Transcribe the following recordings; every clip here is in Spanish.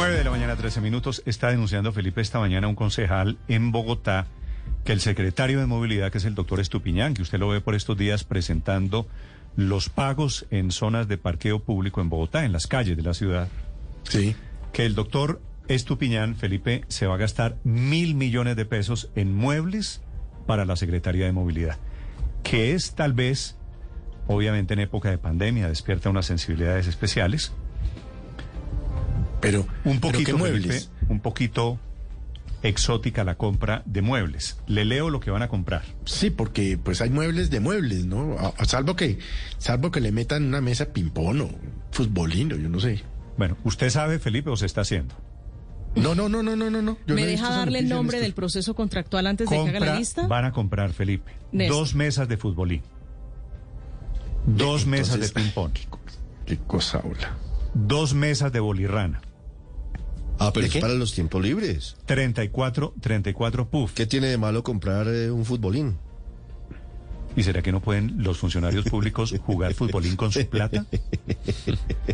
9 de la mañana, 13 minutos. Está denunciando Felipe esta mañana un concejal en Bogotá que el secretario de movilidad, que es el doctor Estupiñán, que usted lo ve por estos días presentando los pagos en zonas de parqueo público en Bogotá, en las calles de la ciudad. Sí. Que el doctor Estupiñán, Felipe, se va a gastar mil millones de pesos en muebles para la Secretaría de Movilidad. Que es tal vez, obviamente en época de pandemia, despierta unas sensibilidades especiales. Pero, Un ¿pero poquito, muebles. Felipe, un poquito exótica la compra de muebles. Le leo lo que van a comprar. Sí, porque pues hay muebles de muebles, ¿no? A- a- salvo que, salvo que le metan una mesa ping-pong o futbolino, yo no sé. Bueno, ¿usted sabe, Felipe, o se está haciendo? No, no, no, no, no, no. no. Yo ¿Me no deja darle el nombre del proceso contractual antes de que haga la lista? van a comprar, Felipe, Néstor. dos mesas de futbolín. Dos mesas de ping-pong. Qué cosa habla. Dos mesas de bolirrana. Ah, pero ¿De es qué? para los tiempos libres. 34, 34 puff. ¿Qué tiene de malo comprar eh, un futbolín? ¿Y será que no pueden los funcionarios públicos jugar futbolín con su plata?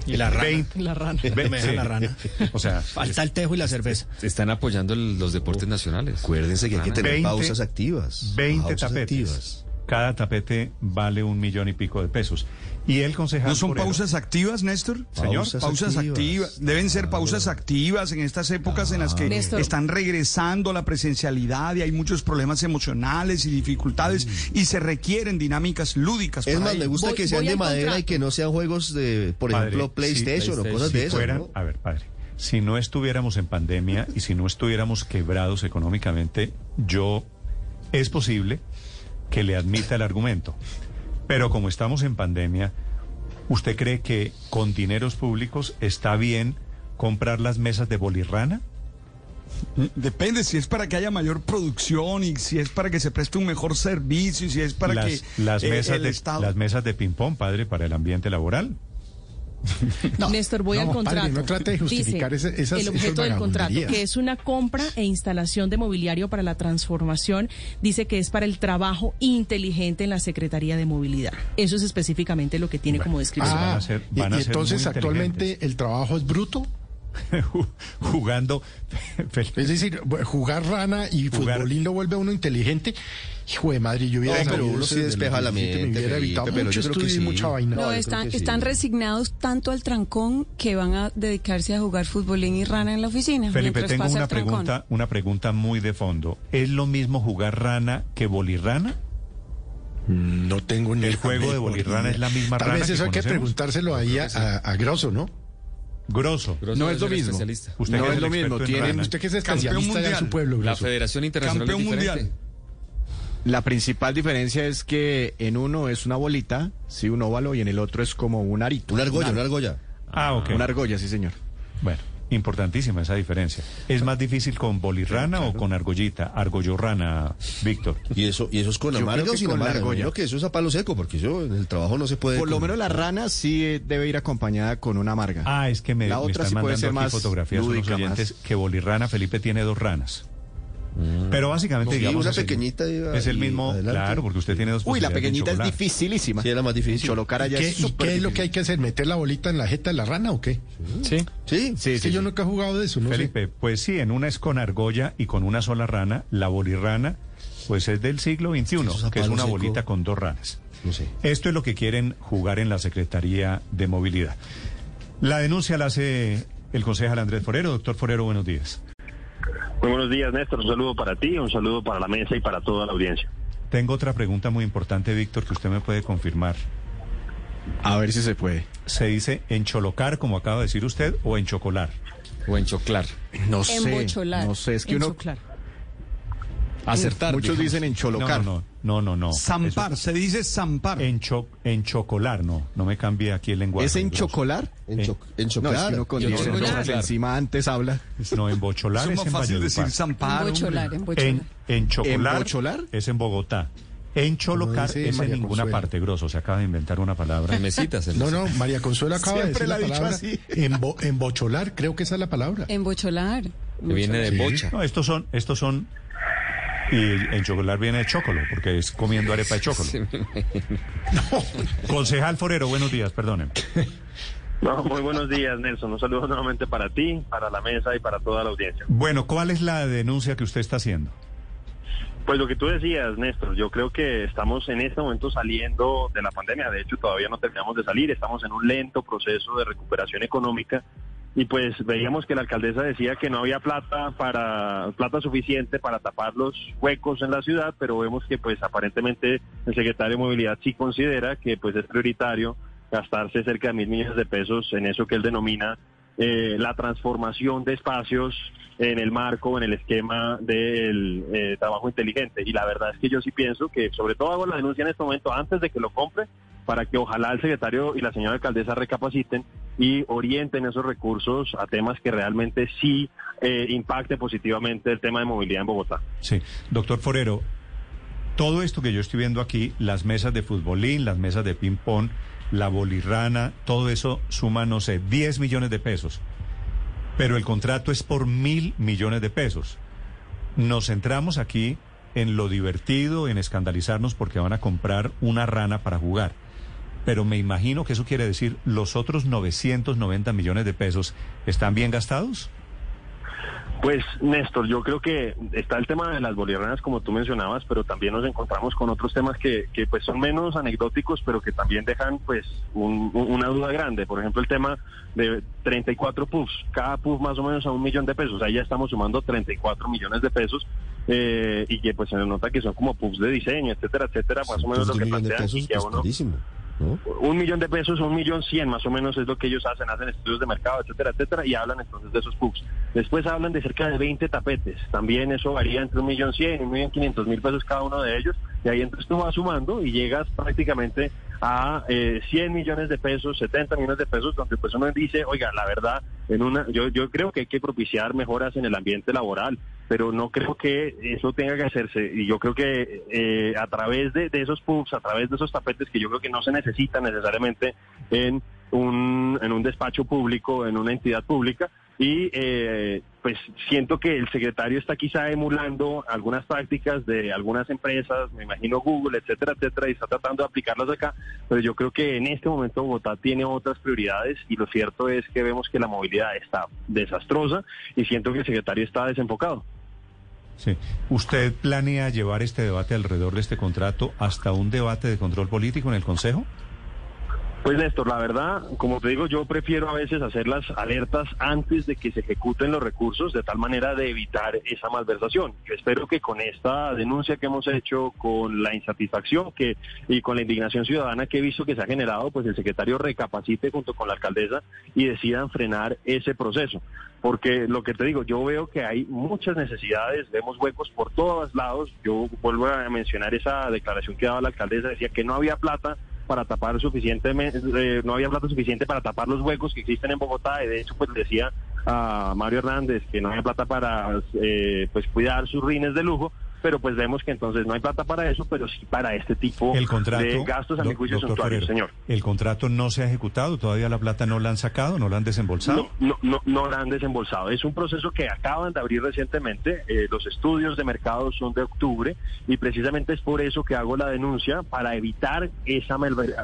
Y la rana. 20. La rana. Ve- Me deja sí. la rana. O sea, Falta el tejo y la cerveza. Están apoyando los deportes nacionales. Acuérdense que hay que tener 20 pausas activas. 20 pausas tapetes. activas. Cada tapete vale un millón y pico de pesos. Y el concejal... ¿No son pausas activas, Néstor? Señor, Pausas Pausas activas. activas. Deben ser pausas activas en estas épocas en las que Néstor. están regresando la presencialidad y hay muchos problemas emocionales y dificultades y se requieren dinámicas lúdicas. Es para más, me gusta Voy- que sean de madera y que no sean juegos de, por Padre, ejemplo, sí, PlayStation o cosas si de fueran- ¿no? A ver, padre, si no estuviéramos en pandemia y si no estuviéramos quebrados económicamente, yo es posible que le admita el argumento. Pero como estamos en pandemia, ¿usted cree que con dineros públicos está bien comprar las mesas de bolirrana? Depende si es para que haya mayor producción y si es para que se preste un mejor servicio y si es para las, que las eh, mesas el de Estado... las mesas de ping pong, padre, para el ambiente laboral. Néstor, voy no, al padre, contrato. no trate de justificar Dice, ese- esas- el objeto del contrato, que es una compra e instalación de mobiliario para la transformación, dice que es para el trabajo inteligente en la Secretaría de Movilidad. Eso es específicamente lo que tiene como descripción. van Ah, a ser- y- van a y, ser entonces actualmente el trabajo es bruto. Jugando. Es decir, jugar rana y Jugar- futbolín lo vuelve a uno inteligente. Hijo de madre, yo hubiera No, pero uno sí despeja la 17, mente, Me hubiera evitado pero mucho yo creo que sí. mucha vaina. No, están, sí. están resignados tanto al trancón que van a dedicarse a jugar futbolín y rana en la oficina. Felipe, tengo una pregunta, una pregunta muy de fondo. ¿Es lo mismo jugar rana que bolirrana? No tengo ni El juego de bolirrana es la misma Tal rana vez que eso hay que preguntárselo ahí a, a, a Grosso, ¿no? Grosso. Grosso No es lo mismo. especialista. Usted No es lo el mismo, tienen. Usted que es Campeón especialista mundial. su pueblo, La. Federación Internacional Campeón es diferente. mundial. La principal diferencia es que en uno es una bolita, sí, un óvalo, y en el otro es como un arito. Una argolla, una argolla. Ah, ok. Una argolla, sí, señor. Bueno, importantísima esa diferencia. ¿Es más difícil con bolirrana o con argollita? Argollorrana, Víctor. Y eso, y eso es con Yo amarga creo o que sin con. Creo que eso es a palo seco, porque yo en el trabajo no se puede. Por lo menos la rana sí eh, debe ir acompañada con una amarga. Ah, es que me, La me otra están sí puede mandando ser aquí más fotografías unos lúdica, oyentes más- que bolirrana Felipe tiene dos ranas. Pero básicamente, Sí, digamos, una es el- pequeñita es el mismo, adelante. claro, porque usted tiene dos Uy, la pequeñita es dificilísima. Sí, era más difícil. Cholocar allá ¿Qué, es ¿Y súper qué es lo que hay que hacer? ¿Meter la bolita en la jeta de la rana o qué? Sí, Sí, sí, Es yo nunca he jugado de eso, ¿no? sé. Felipe, pues sí, en una es con argolla y con una sola rana. La bolirrana, pues es del siglo XXI, es que es una seco. bolita con dos ranas. no sé. Esto es lo que quieren jugar en la Secretaría de Movilidad. La denuncia la hace el concejal Andrés Forero. Doctor Forero, buenos días. Muy buenos días, Néstor. Un saludo para ti, un saludo para la mesa y para toda la audiencia. Tengo otra pregunta muy importante, Víctor, que usted me puede confirmar. A ver si se puede. ¿Se dice encholocar, como acaba de decir usted, o enchocolar? O enchoclar. No sé. Embocholar. No sé, es que uno... Enchoclar. Acertar. Muchos digamos. dicen No, encholocar. no, no, no, no. Zampar, Eso- se dice zampar. encho- enchocolar, no. No me cambie aquí el lenguaje. ¿Es enchocolar? En, cho- en No, es que uno con chocolar. encima antes habla. No, embocholar es es, más en fácil decir zampar. hombre. Embocholar, embocholar. En, enchocolar ¿Embocholar? es en Bogotá. Encholocar Como dice es en ninguna Consuelo. parte, grosso. Se acaba de inventar una palabra. En mesitas. en No, no, María Consuelo acaba Siempre de la ha decir la, dicho palabra así. embo- embocholar, creo que esa es la palabra. Embocholar. Que viene de Sí. bocha. No, estos son, estos son. Y enchocolar viene de chocolo, porque es comiendo arepa de chocolo. Sí, imagino. Concejal Forero, buenos días, perdónenme. No, muy buenos días, Nelson. Un saludo nuevamente para ti, para la mesa y para toda la audiencia. Bueno, ¿cuál es la denuncia que usted está haciendo? Pues lo que tú decías, Néstor, yo creo que estamos en este momento saliendo de la pandemia. De hecho, todavía no terminamos de salir. Estamos en un lento proceso de recuperación económica. Y pues veíamos que la alcaldesa decía que no había plata para plata suficiente para tapar los huecos en la ciudad, pero vemos que pues aparentemente el secretario de Movilidad sí considera que pues es prioritario gastarse cerca de mil millones de pesos en eso que él denomina eh, la transformación de espacios en el marco, en el esquema del eh, trabajo inteligente. Y la verdad es que yo sí pienso que, sobre todo hago la denuncia en este momento antes de que lo compre, para que ojalá el secretario y la señora alcaldesa recapaciten y orienten esos recursos a temas que realmente sí eh, impacten positivamente el tema de movilidad en Bogotá. Sí, doctor Forero, todo esto que yo estoy viendo aquí, las mesas de futbolín, las mesas de ping-pong, la bolirrana, todo eso suma, no sé, 10 millones de pesos. Pero el contrato es por mil millones de pesos. Nos centramos aquí en lo divertido, en escandalizarnos porque van a comprar una rana para jugar. Pero me imagino que eso quiere decir los otros 990 millones de pesos están bien gastados. Pues Néstor, yo creo que está el tema de las bolivarianas como tú mencionabas, pero también nos encontramos con otros temas que, que pues son menos anecdóticos, pero que también dejan pues un- un- una duda grande. Por ejemplo, el tema de 34 puffs, cada puff más o menos a un millón de pesos. Ahí ya estamos sumando 34 millones de pesos eh, y que pues se nota que son como puffs de diseño, etcétera, etcétera, más o menos lo que plantean y que pues uno carísimo, un millón de pesos un millón cien más o menos es lo que ellos hacen, hacen estudios de mercado, etcétera, etcétera, y hablan entonces de esos pubs. Después hablan de cerca de 20 tapetes, también eso varía entre un millón cien y un millón quinientos mil pesos cada uno de ellos, y ahí entonces tú vas sumando y llegas prácticamente a eh, 100 millones de pesos, 70 millones de pesos, donde pues uno dice, oiga, la verdad, en una, yo, yo creo que hay que propiciar mejoras en el ambiente laboral, pero no creo que eso tenga que hacerse. Y yo creo que eh, a través de, esos pubs, a través de esos tapetes que yo creo que no se necesitan necesariamente en un, en un despacho público, en una entidad pública, y eh, pues siento que el secretario está quizá emulando algunas prácticas de algunas empresas, me imagino Google, etcétera, etcétera, y está tratando de aplicarlas acá, pero yo creo que en este momento Bogotá tiene otras prioridades y lo cierto es que vemos que la movilidad está desastrosa y siento que el secretario está desenfocado. Sí. ¿Usted planea llevar este debate alrededor de este contrato hasta un debate de control político en el Consejo? Pues Néstor, la verdad, como te digo, yo prefiero a veces hacer las alertas antes de que se ejecuten los recursos, de tal manera de evitar esa malversación. Yo espero que con esta denuncia que hemos hecho, con la insatisfacción que y con la indignación ciudadana que he visto que se ha generado, pues el secretario recapacite junto con la alcaldesa y decidan frenar ese proceso. Porque lo que te digo, yo veo que hay muchas necesidades, vemos huecos por todos lados. Yo vuelvo a mencionar esa declaración que daba la alcaldesa, decía que no había plata para tapar suficientemente, eh, no había plata suficiente para tapar los huecos que existen en Bogotá y de hecho pues decía a Mario Hernández que no había plata para eh, pues cuidar sus rines de lujo, pero pues vemos que entonces no hay plata para eso, pero sí para este tipo El contrato, de gastos a mi doc- juicio suntuarios, señor. El contrato no se ha ejecutado, todavía la plata no la han sacado, no la han desembolsado. No, no, no, no la han desembolsado. Es un proceso que acaban de abrir recientemente. Eh, los estudios de mercado son de octubre y precisamente es por eso que hago la denuncia para evitar esa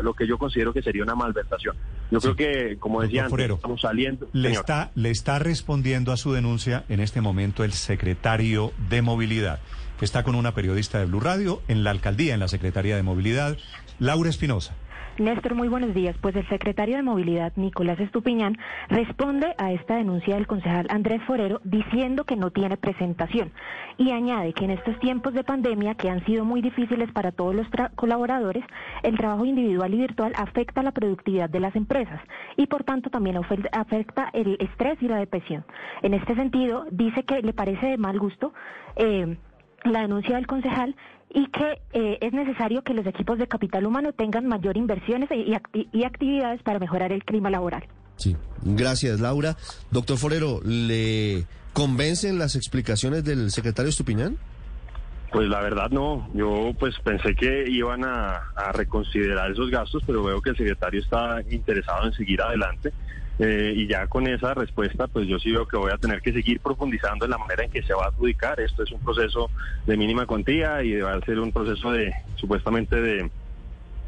lo que yo considero que sería una malversación. Yo Sí. creo que, como decía antes, estamos saliendo. Le señor. está, le está respondiendo a su denuncia en este momento el secretario de Movilidad, está con una periodista de Blue Radio en la alcaldía, en la Secretaría de Movilidad, Laura Espinosa. Néstor, muy buenos días. Pues el secretario de Movilidad, Nicolás Estupiñán, responde a esta denuncia del concejal Andrés Forero diciendo que no tiene presentación y añade que en estos tiempos de pandemia que han sido muy difíciles para todos los tra- colaboradores, el trabajo individual y virtual afecta la productividad de las empresas y por tanto también afecta el estrés y la depresión. En este sentido, dice que le parece de mal gusto eh, la denuncia del concejal y que eh, es necesario que los equipos de capital humano tengan mayor inversiones y, acti- y actividades para mejorar el clima laboral. Sí, gracias Laura. Doctor Forero, ¿le convencen las explicaciones del secretario Estupiñán? Pues la verdad no, yo pues pensé que iban a, reconsiderar esos gastos, pero veo que el secretario está interesado en seguir adelante eh, y ya con esa respuesta pues yo sí veo que voy a tener que seguir profundizando en la manera en que se va a adjudicar. Esto es un proceso de mínima cuantía y va a ser un proceso de supuestamente de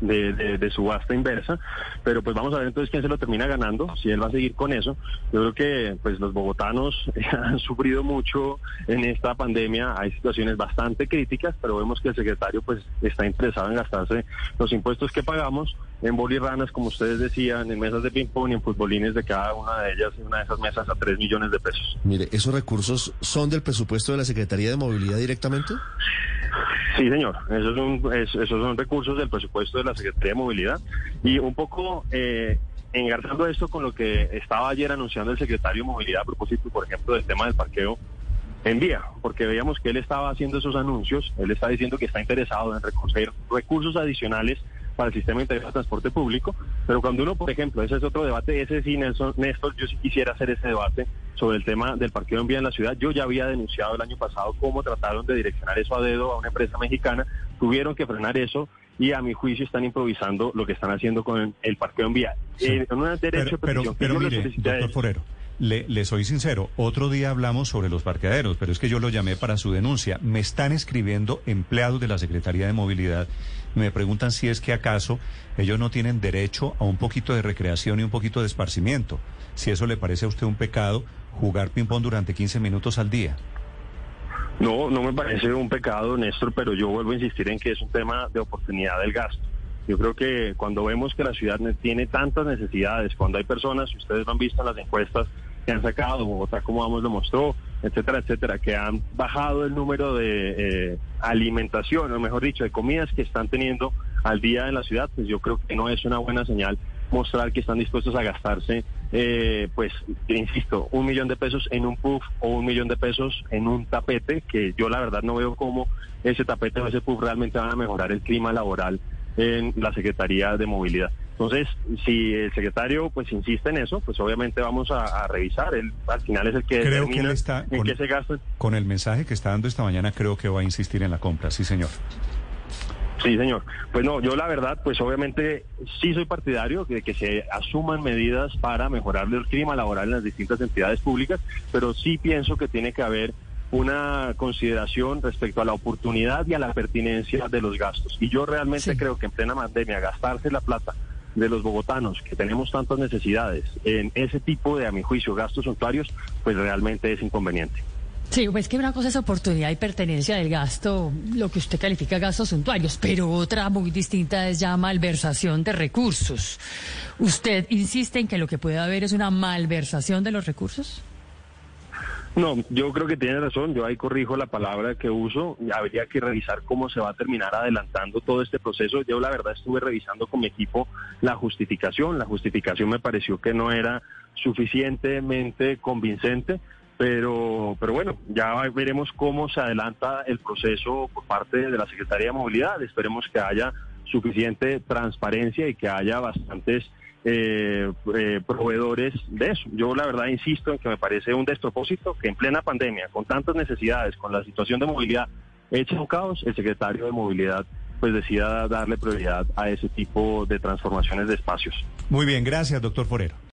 de, de- de subasta inversa, pero pues vamos a ver entonces quién se lo termina ganando, si él va a seguir con eso. Yo creo que pues los bogotanos han sufrido mucho en esta pandemia, hay situaciones bastante críticas, pero vemos que el secretario pues está interesado en gastarse los impuestos que pagamos en bolirranas, como ustedes decían, en mesas de ping-pong y en futbolines de cada una de ellas, en una de esas mesas a 3 millones de pesos. Mire, ¿esos recursos son del presupuesto de la Secretaría de Movilidad directamente? Sí, señor. Esos son, es- esos recursos del presupuesto de la Secretaría de Movilidad. Y un poco eh, engarzando esto con lo que estaba ayer anunciando el secretario de Movilidad a propósito, por ejemplo, del tema del parqueo en vía, porque veíamos que él estaba haciendo esos anuncios, él está diciendo que está interesado en recoger recursos adicionales para el sistema integrado de transporte público, pero cuando uno, por ejemplo, ese es otro debate, ese sí, Nelson, Néstor, yo sí quisiera hacer ese debate sobre el tema del parqueo en vía en la ciudad. Yo ya había denunciado el año pasado cómo trataron de direccionar eso a dedo a una empresa mexicana, tuvieron que frenar eso y a mi juicio están improvisando lo que están haciendo con el, parqueo en vía. Eh, en un derecho Pero, de pero, pero mire, doctor. Forero, le, le soy sincero, otro día hablamos sobre los parqueaderos, pero es que yo lo llamé para su denuncia. Me están escribiendo empleados de la Secretaría de Movilidad, me preguntan si es que acaso ellos no tienen derecho a un poquito de recreación y un poquito de esparcimiento. Si eso le parece a usted un pecado, jugar ping-pong durante 15 minutos al día. No, no me parece un pecado, Néstor, pero yo vuelvo a insistir en que es un tema de oportunidad del gasto. Yo creo que cuando vemos que la ciudad ne- tiene tantas necesidades, cuando hay personas, ustedes lo han visto en las encuestas que han sacado, Bogotá como vamos lo mostró, etcétera, etcétera, que han bajado el número de eh, alimentación, o mejor dicho, de comidas que están teniendo al día en la ciudad, pues yo creo que no es una buena señal mostrar que están dispuestos a gastarse, eh, pues, insisto, un millón de pesos en un puff o un millón de pesos en un tapete, que yo la verdad no veo cómo ese tapete o ese puff realmente van a mejorar el clima laboral en la Secretaría de Movilidad. Entonces, si el secretario pues insiste en eso, pues obviamente vamos a, a revisar. Él al final es el que Creo que él está en con- qué se gasta. Con el mensaje que está dando esta mañana, creo que va a insistir en la compra, sí señor. Sí, señor. Pues no, yo la verdad, pues obviamente sí soy partidario de que se asuman medidas para mejorar el clima laboral en las distintas entidades públicas, pero sí pienso que tiene que haber una consideración respecto a la oportunidad y a la pertinencia de los gastos. Y yo realmente creo que en plena pandemia gastarse la plata de los bogotanos, que tenemos tantas necesidades, en ese tipo de, a mi juicio, gastos suntuarios, pues realmente es inconveniente. Sí, pues que una cosa es oportunidad y pertenencia del gasto, lo que usted califica gastos suntuarios, pero otra muy distinta es ya malversación de recursos. ¿Usted insiste en que lo que puede haber es una malversación de los recursos? No, yo creo que tiene razón. Yo ahí corrijo la palabra que uso. Habría que revisar cómo se va a terminar adelantando todo este proceso. Yo la verdad estuve revisando con mi equipo la justificación. La justificación me pareció que no era suficientemente convincente. Pero, pero bueno, ya veremos cómo se adelanta el proceso por parte de la Secretaría de Movilidad. Esperemos que haya suficiente transparencia y que haya bastantes eh, eh, proveedores de eso. Yo la verdad insisto en que me parece un despropósito que en plena pandemia, con tantas necesidades, con la situación de movilidad hecha un caos, el secretario de movilidad pues decida darle prioridad a ese tipo de transformaciones de espacios. Muy bien, gracias, doctor Forero.